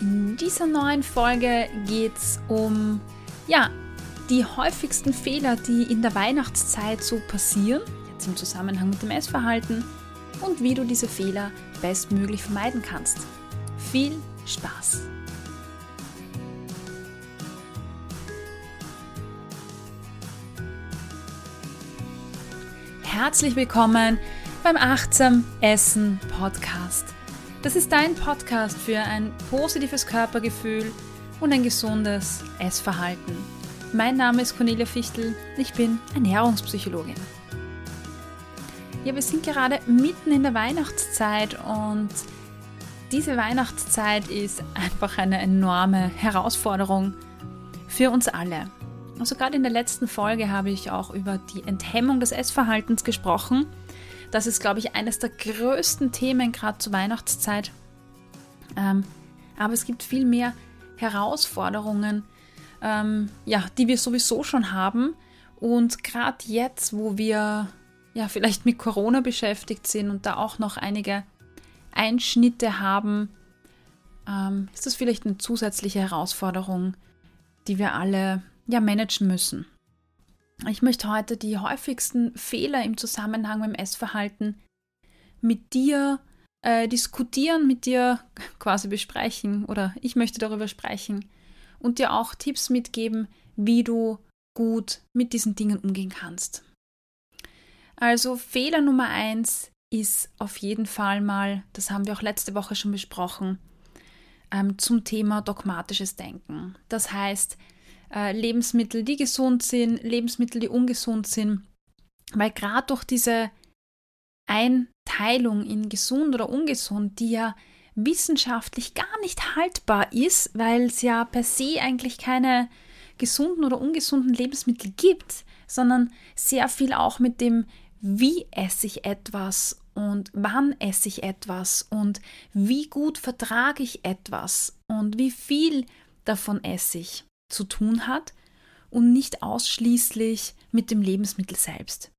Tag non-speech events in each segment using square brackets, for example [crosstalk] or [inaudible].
In dieser neuen Folge geht es um ja, die häufigsten Fehler, die in der Weihnachtszeit so passieren, jetzt im Zusammenhang mit dem Essverhalten und wie du diese Fehler bestmöglich vermeiden kannst. Viel Spaß! Herzlich willkommen beim Achtsam Essen Podcast. Das ist dein Podcast für ein positives Körpergefühl und ein gesundes Essverhalten. Mein Name ist Cornelia Fichtel, ich bin Ernährungspsychologin. Ja, wir sind gerade mitten in der Weihnachtszeit und diese Weihnachtszeit ist einfach eine enorme Herausforderung für uns alle. Also gerade in der letzten Folge habe ich auch über die Enthemmung des Essverhaltens gesprochen das ist, glaube ich, eines der größten Themen gerade zur Weihnachtszeit. Ähm, aber es gibt viel mehr Herausforderungen, ähm, ja, die wir sowieso schon haben. Und gerade jetzt, wo wir ja vielleicht mit Corona beschäftigt sind und da auch noch einige Einschnitte haben, ähm, ist das vielleicht eine zusätzliche Herausforderung, die wir alle ja managen müssen. Ich möchte heute die häufigsten Fehler im Zusammenhang mit dem Essverhalten mit dir äh, diskutieren, mit dir [laughs] quasi besprechen oder ich möchte darüber sprechen und dir auch Tipps mitgeben, wie du gut mit diesen Dingen umgehen kannst. Also Fehler Nummer eins ist auf jeden Fall mal, das haben wir auch letzte Woche schon besprochen, ähm, zum Thema dogmatisches Denken. Das heißt, äh, Lebensmittel, die gesund sind, Lebensmittel, die ungesund sind. Weil gerade durch diese Einteilung in gesund oder ungesund, die ja wissenschaftlich gar nicht haltbar ist, weil es ja per se eigentlich keine gesunden oder ungesunden Lebensmittel gibt, sondern sehr viel auch mit dem, wie esse ich etwas und wann esse ich etwas und wie gut vertrage ich etwas und wie viel davon esse ich zu tun hat und nicht ausschließlich mit dem Lebensmittel selbst.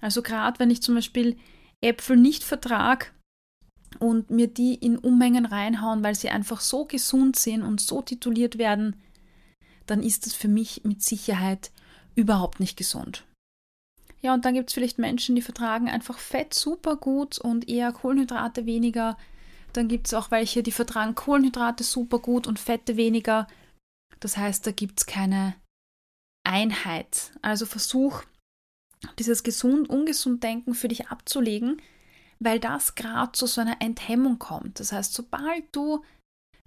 Also gerade wenn ich zum Beispiel Äpfel nicht vertrage und mir die in Unmengen reinhauen, weil sie einfach so gesund sind und so tituliert werden, dann ist das für mich mit Sicherheit überhaupt nicht gesund. Ja, und dann gibt es vielleicht Menschen, die vertragen einfach Fett super gut und eher Kohlenhydrate weniger. Dann gibt es auch welche, die vertragen Kohlenhydrate super gut und Fette weniger. Das heißt, da gibt es keine Einheit. Also versuch, dieses gesund-ungesund-Denken für dich abzulegen, weil das gerade zu so einer Enthemmung kommt. Das heißt, sobald du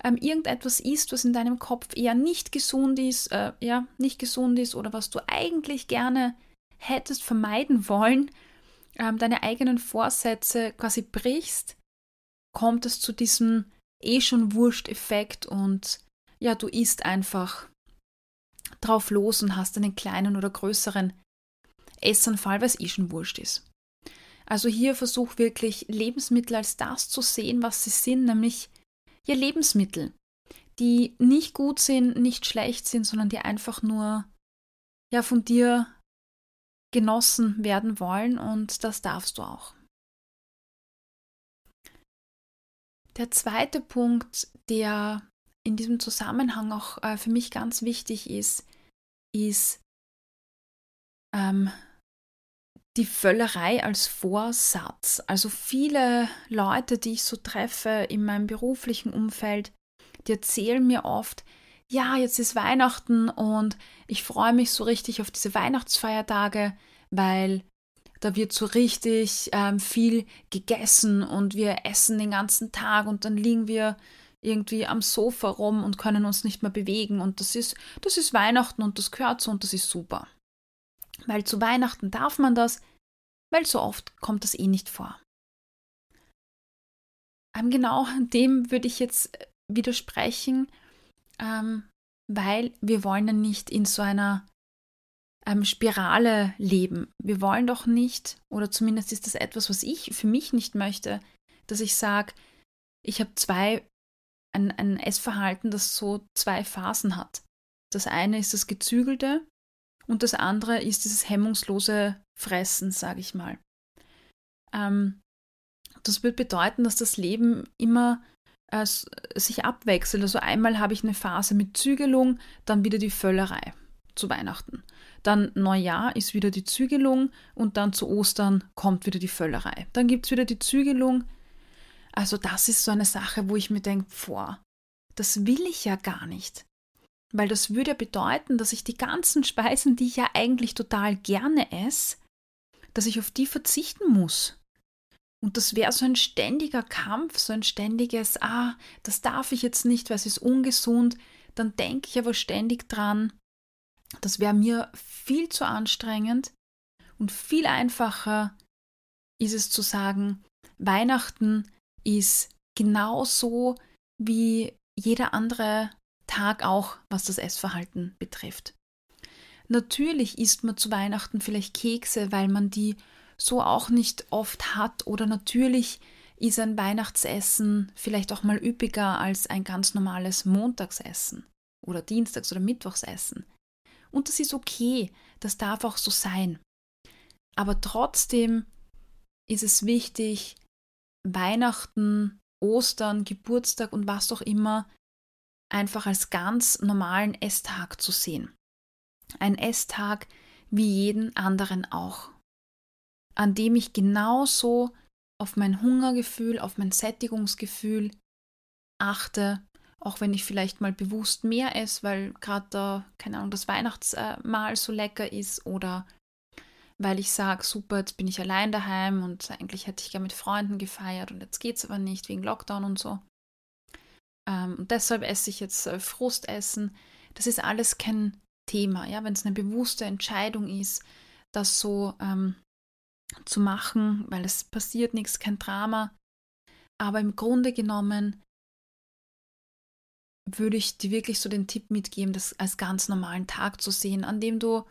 ähm, irgendetwas isst, was in deinem Kopf eher nicht gesund ist, äh, ja, nicht gesund ist oder was du eigentlich gerne hättest vermeiden wollen, ähm, deine eigenen Vorsätze quasi brichst, kommt es zu diesem eh schon Wurscht-Effekt und ja, du isst einfach drauf los und hast einen kleinen oder größeren Essanfall, was eh schon wurscht ist. Also hier versuch wirklich Lebensmittel als das zu sehen, was sie sind, nämlich ja Lebensmittel, die nicht gut sind, nicht schlecht sind, sondern die einfach nur ja von dir genossen werden wollen und das darfst du auch. Der zweite Punkt, der in diesem Zusammenhang auch äh, für mich ganz wichtig ist, ist ähm, die Völlerei als Vorsatz. Also viele Leute, die ich so treffe in meinem beruflichen Umfeld, die erzählen mir oft, ja, jetzt ist Weihnachten und ich freue mich so richtig auf diese Weihnachtsfeiertage, weil da wird so richtig ähm, viel gegessen und wir essen den ganzen Tag und dann liegen wir irgendwie am Sofa rum und können uns nicht mehr bewegen. Und das ist, das ist Weihnachten und das gehört so und das ist super. Weil zu Weihnachten darf man das, weil so oft kommt das eh nicht vor. Ähm, genau dem würde ich jetzt äh, widersprechen, ähm, weil wir wollen ja nicht in so einer ähm, Spirale leben. Wir wollen doch nicht, oder zumindest ist das etwas, was ich für mich nicht möchte, dass ich sage, ich habe zwei ein, ein Essverhalten, das so zwei Phasen hat. Das eine ist das Gezügelte und das andere ist dieses hemmungslose Fressen, sage ich mal. Ähm, das wird bedeuten, dass das Leben immer äh, sich abwechselt. Also einmal habe ich eine Phase mit Zügelung, dann wieder die Völlerei zu Weihnachten. Dann Neujahr ist wieder die Zügelung und dann zu Ostern kommt wieder die Völlerei. Dann gibt es wieder die Zügelung. Also das ist so eine Sache, wo ich mir denke, vor, das will ich ja gar nicht. Weil das würde bedeuten, dass ich die ganzen Speisen, die ich ja eigentlich total gerne esse, dass ich auf die verzichten muss. Und das wäre so ein ständiger Kampf, so ein ständiges, ah, das darf ich jetzt nicht, weil es ist ungesund. Dann denke ich aber ständig dran, das wäre mir viel zu anstrengend und viel einfacher ist es zu sagen, Weihnachten ist genauso wie jeder andere Tag auch, was das Essverhalten betrifft. Natürlich isst man zu Weihnachten vielleicht Kekse, weil man die so auch nicht oft hat oder natürlich ist ein Weihnachtsessen vielleicht auch mal üppiger als ein ganz normales Montagsessen oder Dienstags- oder Mittwochsessen. Und das ist okay, das darf auch so sein. Aber trotzdem ist es wichtig, Weihnachten, Ostern, Geburtstag und was auch immer einfach als ganz normalen Esstag zu sehen. Ein Esstag wie jeden anderen auch, an dem ich genauso auf mein Hungergefühl, auf mein Sättigungsgefühl achte auch wenn ich vielleicht mal bewusst mehr esse, weil gerade da, keine Ahnung, das Weihnachtsmahl so lecker ist oder weil ich sage, super, jetzt bin ich allein daheim und eigentlich hätte ich gerne mit Freunden gefeiert und jetzt geht es aber nicht wegen Lockdown und so. Ähm, und deshalb esse ich jetzt äh, Frustessen. Das ist alles kein Thema, ja, wenn es eine bewusste Entscheidung ist, das so ähm, zu machen, weil es passiert nichts, kein Drama. Aber im Grunde genommen würde ich dir wirklich so den Tipp mitgeben, das als ganz normalen Tag zu sehen, an dem du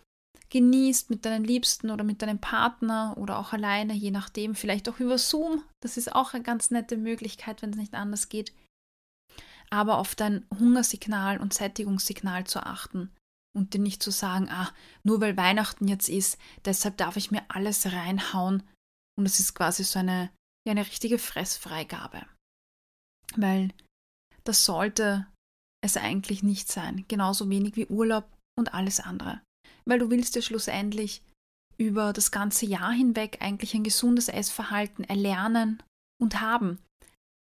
genießt mit deinen Liebsten oder mit deinem Partner oder auch alleine, je nachdem, vielleicht auch über Zoom. Das ist auch eine ganz nette Möglichkeit, wenn es nicht anders geht. Aber auf dein Hungersignal und Sättigungssignal zu achten und dir nicht zu sagen, ah, nur weil Weihnachten jetzt ist, deshalb darf ich mir alles reinhauen. Und es ist quasi so eine, ja, eine richtige Fressfreigabe. Weil das sollte es eigentlich nicht sein, genauso wenig wie Urlaub und alles andere. Weil du willst ja schlussendlich über das ganze Jahr hinweg eigentlich ein gesundes Essverhalten erlernen und haben.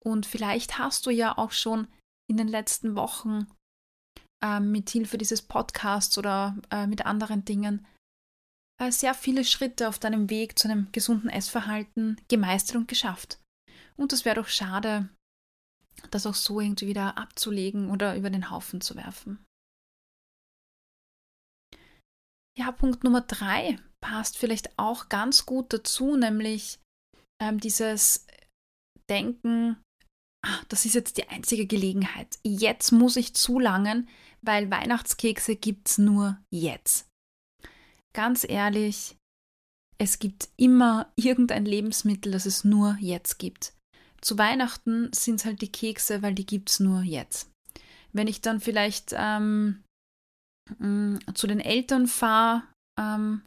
Und vielleicht hast du ja auch schon in den letzten Wochen äh, mit Hilfe dieses Podcasts oder äh, mit anderen Dingen äh, sehr viele Schritte auf deinem Weg zu einem gesunden Essverhalten gemeistert und geschafft. Und es wäre doch schade, das auch so irgendwie wieder abzulegen oder über den Haufen zu werfen. Ja, Punkt Nummer drei passt vielleicht auch ganz gut dazu, nämlich ähm, dieses Denken, ach, das ist jetzt die einzige Gelegenheit. Jetzt muss ich zulangen, weil Weihnachtskekse gibt es nur jetzt. Ganz ehrlich, es gibt immer irgendein Lebensmittel, das es nur jetzt gibt. Zu Weihnachten sind es halt die Kekse, weil die gibt es nur jetzt. Wenn ich dann vielleicht ähm, mm, zu den Eltern fahre, ähm,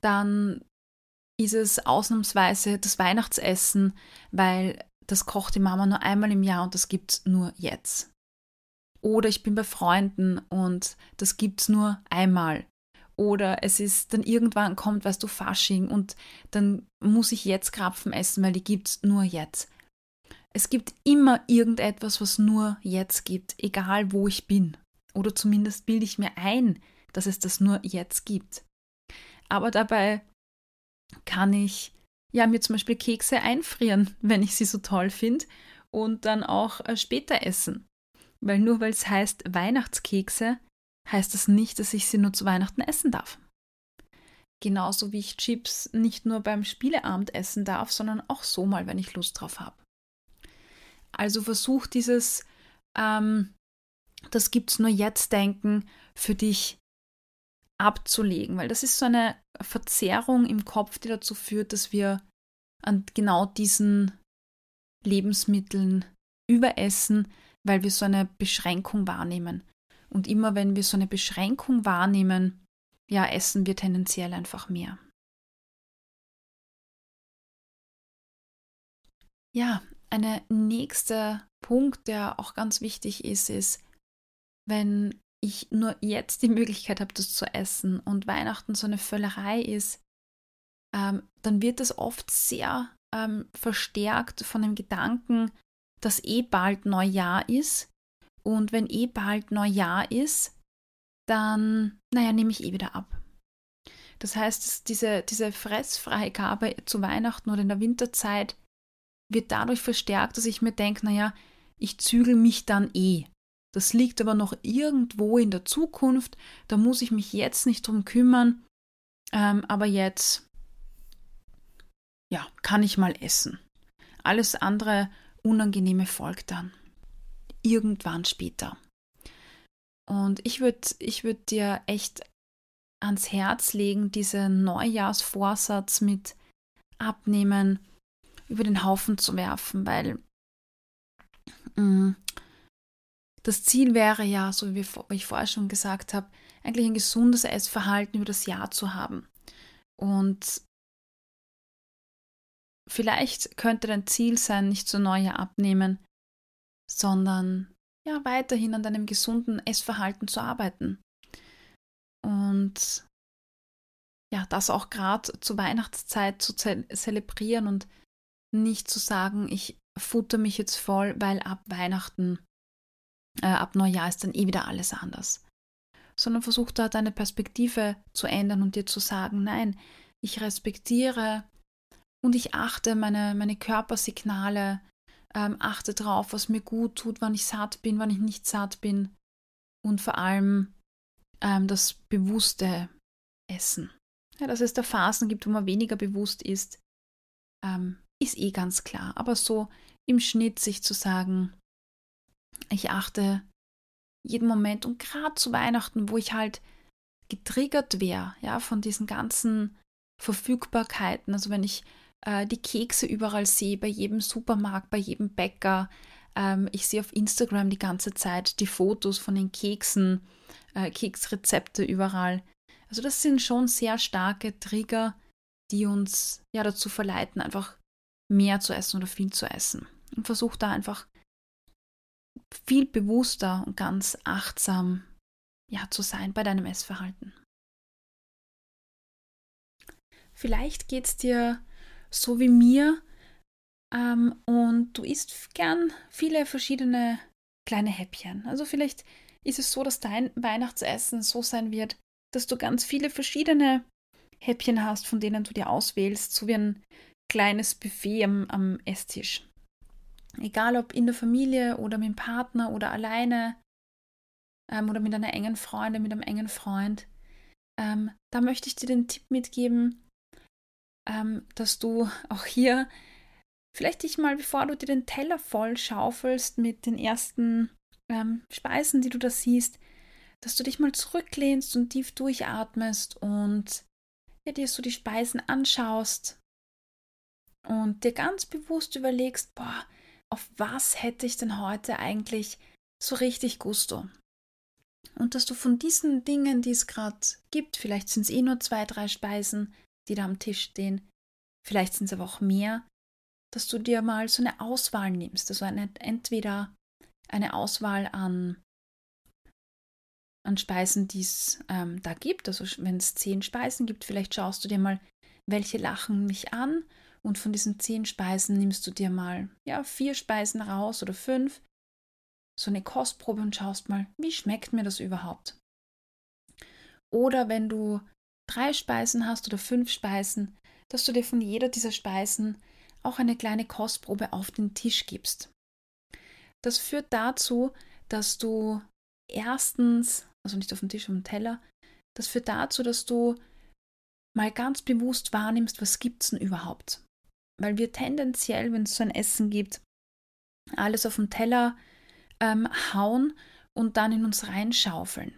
dann ist es ausnahmsweise das Weihnachtsessen, weil das kocht die Mama nur einmal im Jahr und das gibt es nur jetzt. Oder ich bin bei Freunden und das gibt es nur einmal. Oder es ist dann irgendwann kommt, weißt du, Fasching und dann muss ich jetzt Krapfen essen, weil die gibt es nur jetzt. Es gibt immer irgendetwas, was nur jetzt gibt, egal wo ich bin. Oder zumindest bilde ich mir ein, dass es das nur jetzt gibt. Aber dabei kann ich ja mir zum Beispiel Kekse einfrieren, [laughs] wenn ich sie so toll finde, und dann auch äh, später essen. Weil nur weil es heißt Weihnachtskekse, heißt das nicht, dass ich sie nur zu Weihnachten essen darf. Genauso wie ich Chips nicht nur beim Spieleabend essen darf, sondern auch so mal, wenn ich Lust drauf habe. Also versuch dieses, ähm, das gibt's nur jetzt denken für dich abzulegen, weil das ist so eine Verzerrung im Kopf, die dazu führt, dass wir an genau diesen Lebensmitteln überessen, weil wir so eine Beschränkung wahrnehmen. Und immer wenn wir so eine Beschränkung wahrnehmen, ja, essen wir tendenziell einfach mehr. Ja, eine nächste Punkt, der auch ganz wichtig ist, ist, wenn ich nur jetzt die Möglichkeit habe, das zu essen und Weihnachten so eine Völlerei ist, ähm, dann wird das oft sehr ähm, verstärkt von dem Gedanken, dass eh bald Neujahr ist. Und wenn eh bald Neujahr ist, dann, naja, nehme ich eh wieder ab. Das heißt, diese, diese Fressfreigabe zu Weihnachten oder in der Winterzeit wird dadurch verstärkt, dass ich mir denke, naja, ich zügel mich dann eh. Das liegt aber noch irgendwo in der Zukunft, da muss ich mich jetzt nicht drum kümmern, ähm, aber jetzt, ja, kann ich mal essen. Alles andere Unangenehme folgt dann. Irgendwann später. Und ich würde ich würd dir echt ans Herz legen, diesen Neujahrsvorsatz mit Abnehmen über den Haufen zu werfen, weil mh, mm, das Ziel wäre ja, so wie ich vorher schon gesagt habe, eigentlich ein gesundes Essverhalten über das Jahr zu haben. Und vielleicht könnte dein Ziel sein, nicht zu Neujahr abnehmen, sondern ja weiterhin an deinem gesunden Essverhalten zu arbeiten. Und ja, das auch gerade zur Weihnachtszeit zu ze zelebrieren und nicht zu sagen, ich futter mich jetzt voll, weil ab Weihnachten, äh, ab Neujahr ist dann eh wieder alles anders. Sondern versuch da deine Perspektive zu ändern und dir zu sagen, nein, ich respektiere und ich achte meine, meine Körpersignale, ähm, achte drauf, was mir gut tut, wann ich satt bin, wann ich nicht satt bin und vor allem ähm, das bewusste Essen. Ja, dass es da Phasen gibt, wo man weniger bewusst ist, ähm, ist eh ganz klar. Aber so im Schnitt sich zu sagen, ich achte jeden Moment und gerade zu Weihnachten, wo ich halt getriggert wäre, ja, von diesen ganzen Verfügbarkeiten. Also wenn ich äh, die Kekse überall sehe, bei jedem Supermarkt, bei jedem Bäcker. Ähm, ich sehe auf Instagram die ganze Zeit die Fotos von den Keksen, äh, Keksrezepte überall. Also das sind schon sehr starke Trigger, die uns ja dazu verleiten, einfach mehr zu essen oder viel zu essen. Und versuch da einfach viel bewusster und ganz achtsam ja, zu sein bei deinem Essverhalten. Vielleicht geht es dir so wie mir. Ähm, und du isst gern viele verschiedene kleine Häppchen. Also vielleicht ist es so, dass dein Weihnachtsessen so sein wird, dass du ganz viele verschiedene Häppchen hast, von denen du dir auswählst, so wie ein kleines Buffet am, am Esstisch. Egal ob in der Familie oder mit dem Partner oder alleine ähm, oder mit einer engen Freundin, mit einem engen Freund. Ähm, da möchte ich dir den Tipp mitgeben, ähm, dass du [laughs] auch hier vielleicht dich mal, bevor du dir den Teller voll schaufelst mit den ersten ähm, Speisen, die du da siehst, dass du dich mal zurücklehnst und tief durchatmest und ja, dir so die Speisen anschaust und dir ganz bewusst überlegst, boah, auf was hätte ich denn heute eigentlich so richtig Gusto? Und dass du von diesen Dingen, die es gerade gibt, vielleicht sind es eh nur zwei, drei Speisen, die da am Tisch stehen, vielleicht sind es aber auch mehr, dass du dir mal so eine Auswahl nimmst. Also eine, entweder eine Auswahl an, an Speisen, die es ähm, da gibt. Also wenn es zehn Speisen gibt, vielleicht schaust du dir mal, welche lachen mich an. Und von diesen zehn Speisen nimmst du dir mal ja, vier Speisen raus oder fünf. So eine Kostprobe und schaust mal, wie schmeckt mir das überhaupt? Oder wenn du drei Speisen hast oder fünf Speisen, dass du dir von jeder dieser Speisen auch eine kleine Kostprobe auf den Tisch gibst. Das führt dazu, dass du erstens, also nicht auf dem Tisch, auf dem Teller, das führt dazu, dass du mal ganz bewusst wahrnimmst, was gibt es denn überhaupt. Weil wir tendenziell, wenn es so ein Essen gibt, alles auf den Teller ähm, hauen und dann in uns reinschaufeln.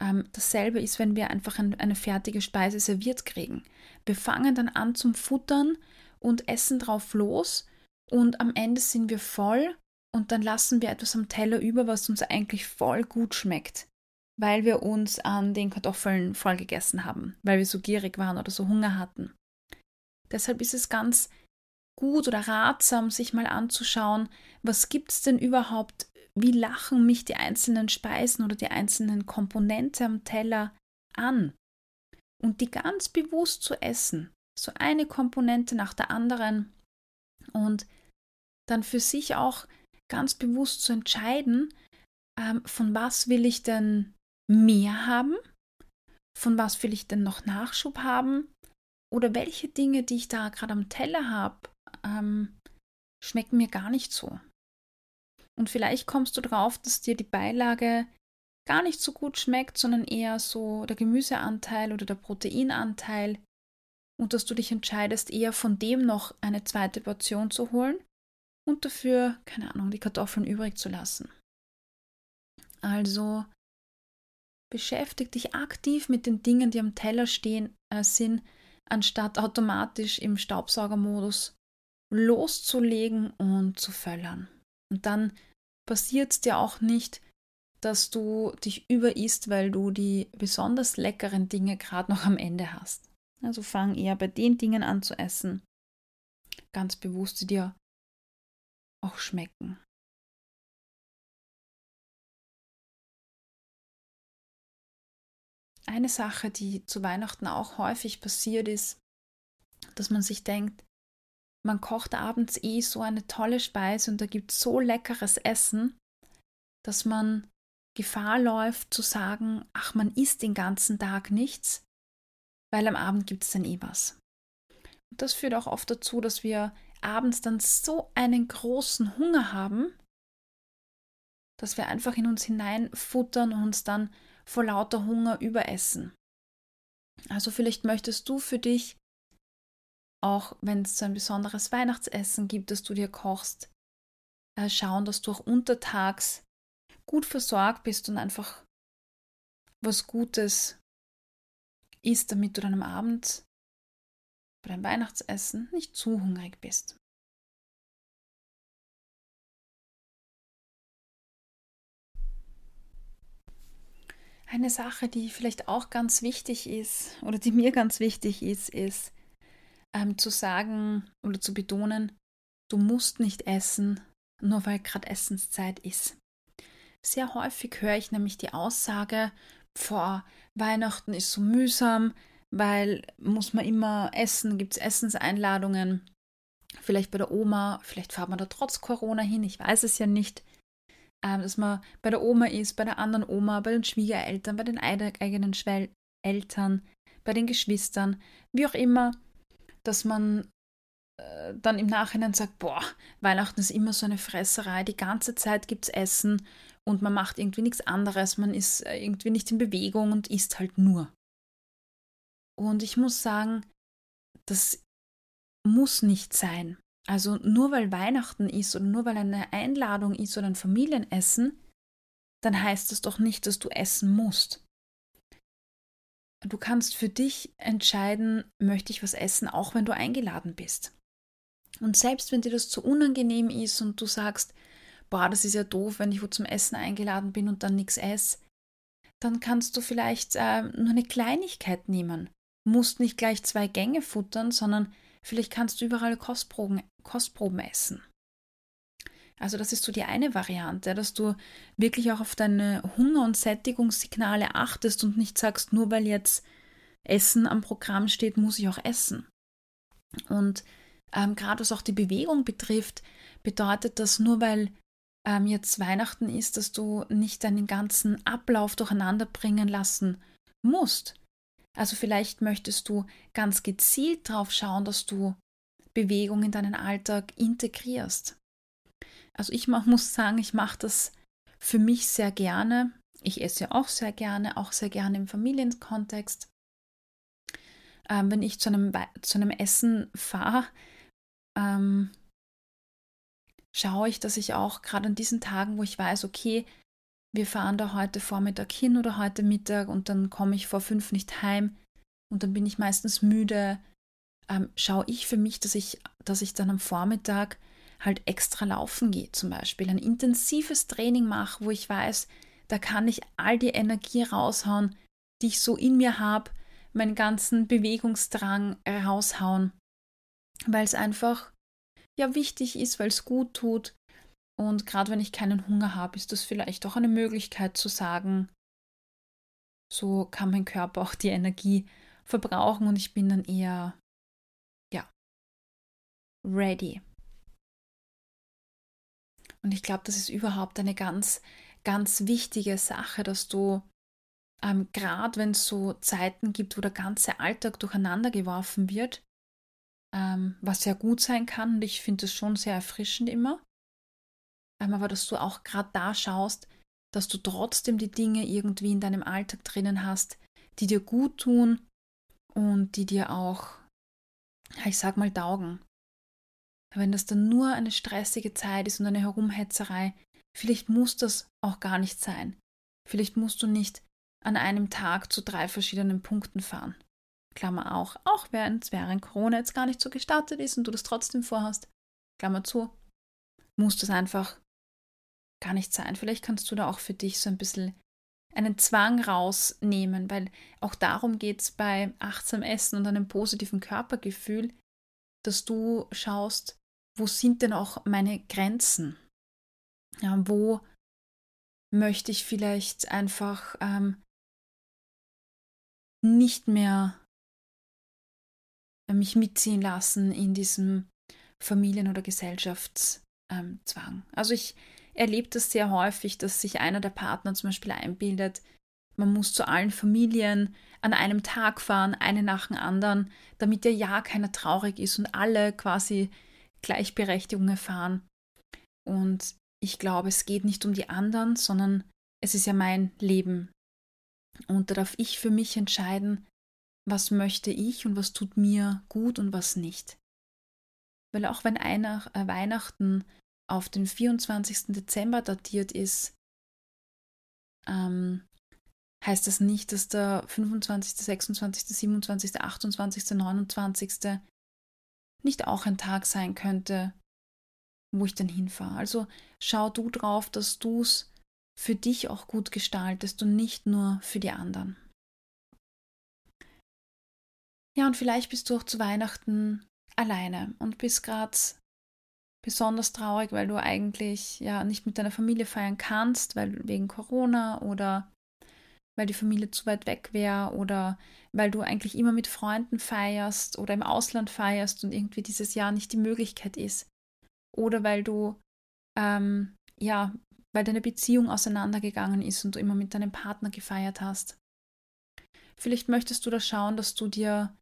Ähm, dasselbe ist, wenn wir einfach ein, eine fertige Speise serviert kriegen. Wir fangen dann an zum Futtern und essen drauf los und am Ende sind wir voll und dann lassen wir etwas am Teller über, was uns eigentlich voll gut schmeckt, weil wir uns an den Kartoffeln voll gegessen haben, weil wir so gierig waren oder so Hunger hatten. Deshalb ist es ganz gut oder ratsam, sich mal anzuschauen, was gibt es denn überhaupt, wie lachen mich die einzelnen Speisen oder die einzelnen Komponenten am Teller an. Und die ganz bewusst zu essen, so eine Komponente nach der anderen und dann für sich auch ganz bewusst zu entscheiden, ähm, von was will ich denn mehr haben, von was will ich denn noch Nachschub haben oder welche Dinge, die ich da gerade am Teller habe, ähm, schmecken mir gar nicht so. Und vielleicht kommst du drauf, dass dir die Beilage gar nicht so gut schmeckt, sondern eher so der Gemüseanteil oder der Proteinanteil und dass du dich entscheidest, eher von dem noch eine zweite Portion zu holen und dafür, keine Ahnung, die Kartoffeln übrig zu lassen. Also beschäftige dich aktiv mit den Dingen, die am Teller stehen, äh, sind, anstatt automatisch im Staubsaugermodus loszulegen und zu völlern. Und dann passiert es dir auch nicht, dass du dich überisst, weil du die besonders leckeren Dinge gerade noch am Ende hast. Also fang eher bei den Dingen an zu essen, ganz bewusst, die dir auch schmecken. Eine Sache, die zu Weihnachten auch häufig passiert ist, dass man sich denkt, man kocht abends eh so eine tolle Speise und da gibt so leckeres Essen, dass man Gefahr läuft zu sagen, ach, man isst den ganzen Tag nichts, weil am Abend gibt es dann eh was. Und das führt auch oft dazu, dass wir abends dann so einen großen Hunger haben, dass wir einfach in uns hineinfuttern und uns dann vor lauter Hunger überessen. Also vielleicht möchtest du für dich, auch wenn es so ein besonderes Weihnachtsessen gibt, das du dir kochst, äh, schauen, dass du auch untertags gut versorgt bist und einfach was Gutes isst, damit du dann am Abend bei deinem Weihnachtsessen nicht zu hungrig bist. Eine Sache, die vielleicht auch ganz wichtig ist oder die mir ganz wichtig ist, ist ähm, zu sagen oder zu betonen, du musst nicht essen, nur weil gerade Essenszeit ist. Sehr häufig höre ich nämlich die Aussage, vor Weihnachten ist so mühsam, weil muss man immer essen, gibt es Essenseinladungen, vielleicht bei der Oma, vielleicht fahrt man da trotz Corona hin, ich weiß es ja nicht dass man bei der Oma ist, bei der anderen Oma, bei den Schwiegereltern, bei den eigenen Eltern, bei den Geschwistern, wie auch immer, dass man äh, dann im Nachhinein sagt, boah, Weihnachten ist immer so eine Fresserei, die ganze Zeit gibt es Essen und man macht irgendwie nichts anderes, man ist äh, irgendwie nicht in Bewegung und isst halt nur. Und ich muss sagen, das muss nicht sein. Also nur weil Weihnachten ist oder nur weil eine Einladung ist oder ein Familienessen, dann heißt das doch nicht, dass du essen musst. Du kannst für dich entscheiden, möchte ich was essen, auch wenn du eingeladen bist. Und selbst wenn dir das zu unangenehm ist und du sagst, boah, das ist ja doof, wenn ich wo zum Essen eingeladen bin und dann nichts esse, dann kannst du vielleicht äh, nur eine Kleinigkeit nehmen. Musst nicht gleich zwei Gänge futtern, sondern Vielleicht kannst du überall Kostproben, Kostproben essen. Also das ist so die eine Variante, dass du wirklich auch auf deine Hunger- und Sättigungssignale achtest und nicht sagst, nur weil jetzt Essen am Programm steht, muss ich auch essen. Und ähm, gerade was auch die Bewegung betrifft, bedeutet das nur weil ähm, jetzt Weihnachten ist, dass du nicht deinen ganzen Ablauf durcheinander bringen lassen musst. Also vielleicht möchtest du ganz gezielt darauf schauen, dass du Bewegung in deinen Alltag integrierst. Also ich muss sagen, ich mache das für mich sehr gerne. Ich esse ja auch sehr gerne, auch sehr gerne im Familienkontext. Ähm, wenn ich zu einem, zu einem Essen fahre, ähm, schaue ich, dass ich auch gerade an diesen Tagen, wo ich weiß, okay, wir fahren da heute Vormittag hin oder heute Mittag und dann komme ich vor fünf nicht heim und dann bin ich meistens müde, ähm, schaue ich für mich, dass ich, dass ich dann am Vormittag halt extra laufen gehe, zum Beispiel ein intensives Training mache, wo ich weiß, da kann ich all die Energie raushauen, die ich so in mir habe, meinen ganzen Bewegungsdrang raushauen, weil es einfach ja wichtig ist, weil es gut tut. Und gerade wenn ich keinen Hunger habe, ist das vielleicht auch eine Möglichkeit zu sagen, so kann mein Körper auch die Energie verbrauchen und ich bin dann eher, ja, ready. Und ich glaube, das ist überhaupt eine ganz, ganz wichtige Sache, dass du ähm, gerade wenn es so Zeiten gibt, wo der ganze Alltag durcheinander geworfen wird, ähm, was ja gut sein kann und ich finde es schon sehr erfrischend immer, ähm, aber dass du auch gerade da schaust, dass du trotzdem die Dinge irgendwie in deinem Alltag drinnen hast, die dir gut tun und die dir auch, ich sag mal, taugen. Wenn das dann nur eine stressige Zeit ist und eine Herumhetzerei, vielleicht muss das auch gar nicht sein. Vielleicht musst du nicht an einem Tag zu drei verschiedenen Punkten fahren. Klammer auch, auch während, während Corona jetzt gar nicht so gestartet ist und du das trotzdem vorhast, Klammer zu, muss das einfach gar nicht sein. Vielleicht kannst du da auch für dich so ein bisschen einen Zwang rausnehmen, weil auch darum geht es bei achtsam Essen und einem positiven Körpergefühl, dass du schaust, wo sind denn auch meine Grenzen? Ja, wo möchte ich vielleicht einfach ähm, nicht mehr mich mitziehen lassen in diesem Familien- oder Gesellschaftszwang. Ähm, also ich erlebe das sehr häufig, dass sich einer der Partner zum Beispiel einbildet, man muss zu allen Familien an einem Tag fahren, eine nach dem anderen, damit der ja keiner traurig ist und alle quasi Gleichberechtigung erfahren. Und ich glaube, es geht nicht um die anderen, sondern es ist ja mein Leben. Und da darf ich für mich entscheiden, was möchte ich und was tut mir gut und was nicht. Weil auch wenn einer, äh, Weihnachten auf den 24. Dezember datiert ist, ähm, heißt das nicht, dass der 25., 26., 27., 28., 29. nicht auch ein Tag sein könnte, wo ich dann hinfahre. Also schau du drauf, dass du es für dich auch gut gestaltest und nicht nur für die anderen. Ja, und vielleicht bist du auch zu Weihnachten alleine und bist gerade besonders traurig, weil du eigentlich ja nicht mit deiner Familie feiern kannst, weil wegen Corona oder weil die Familie zu weit weg wäre oder weil du eigentlich immer mit Freunden feierst oder im Ausland feierst und irgendwie dieses Jahr nicht die Möglichkeit ist. Oder weil du ähm, ja weil deine Beziehung auseinandergegangen ist und du immer mit deinem Partner gefeiert hast. Vielleicht möchtest du da schauen, dass du dir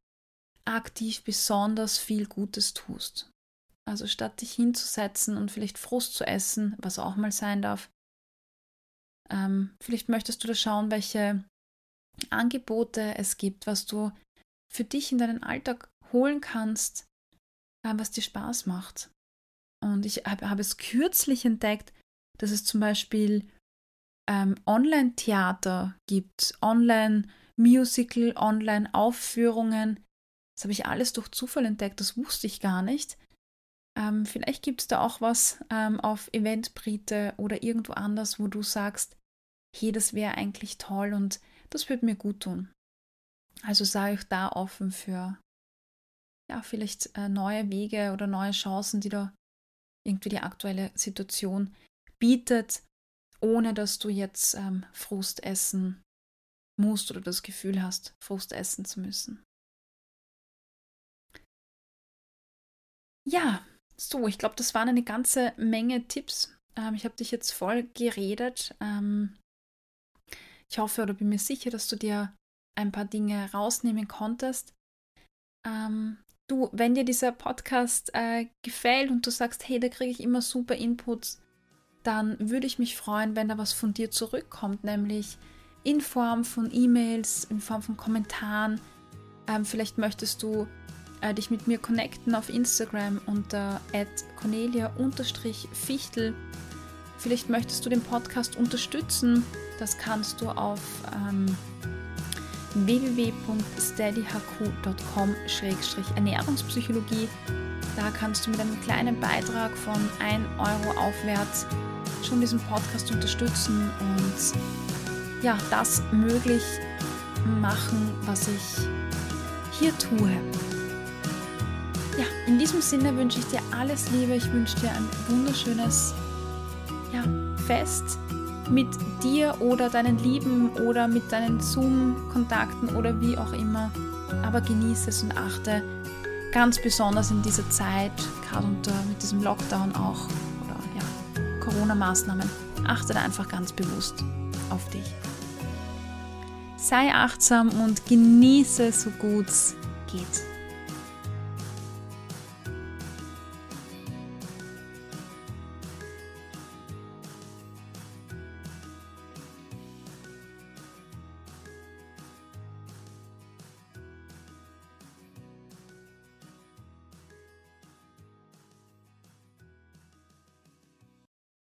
aktiv besonders viel Gutes tust. Also statt dich hinzusetzen und vielleicht Frust zu essen, was auch mal sein darf, ähm, vielleicht möchtest du da schauen, welche Angebote es gibt, was du für dich in deinen Alltag holen kannst, äh, was dir Spaß macht. Und ich habe hab es kürzlich entdeckt, dass es zum Beispiel ähm, Online-Theater gibt, Online-Musical, Online-Aufführungen. Das habe ich alles durch Zufall entdeckt, das wusste ich gar nicht. Ähm, vielleicht gibt es da auch was ähm, auf Eventbrite oder irgendwo anders, wo du sagst, hey, das wäre eigentlich toll und das würde mir gut tun. Also sei euch da offen für ja, vielleicht äh, neue Wege oder neue Chancen, die da irgendwie die aktuelle Situation bietet, ohne dass du jetzt ähm, Frust essen musst oder das Gefühl hast, Frust essen zu müssen. Ja, so, ich glaube, das waren eine ganze Menge Tipps. Ähm, ich habe dich jetzt voll geredet. Ähm, ich hoffe oder bin mir sicher, dass du dir ein paar Dinge rausnehmen konntest. Ähm, du, wenn dir dieser Podcast äh, gefällt und du sagst, hey, da kriege ich immer super Inputs, dann würde ich mich freuen, wenn da was von dir zurückkommt, nämlich in Form von E-Mails, in Form von Kommentaren. Ähm, vielleicht möchtest du äh, dich mit mir connecten auf Instagram unter cornelia-fichtel. Vielleicht möchtest du den Podcast unterstützen. Das kannst du auf ähm, www.steadyhq.com-ernährungspsychologie. Da kannst du mit einem kleinen Beitrag von 1 Euro aufwärts schon diesen Podcast unterstützen und ja, das möglich machen, was ich hier tue. Ja, in diesem Sinne wünsche ich dir alles Liebe. Ich wünsche dir ein wunderschönes ja, Fest mit dir oder deinen Lieben oder mit deinen Zoom-Kontakten oder wie auch immer. Aber genieße es und achte ganz besonders in dieser Zeit, gerade unter mit diesem Lockdown auch oder ja, Corona-Maßnahmen, achte da einfach ganz bewusst auf dich. Sei achtsam und genieße so gut es geht.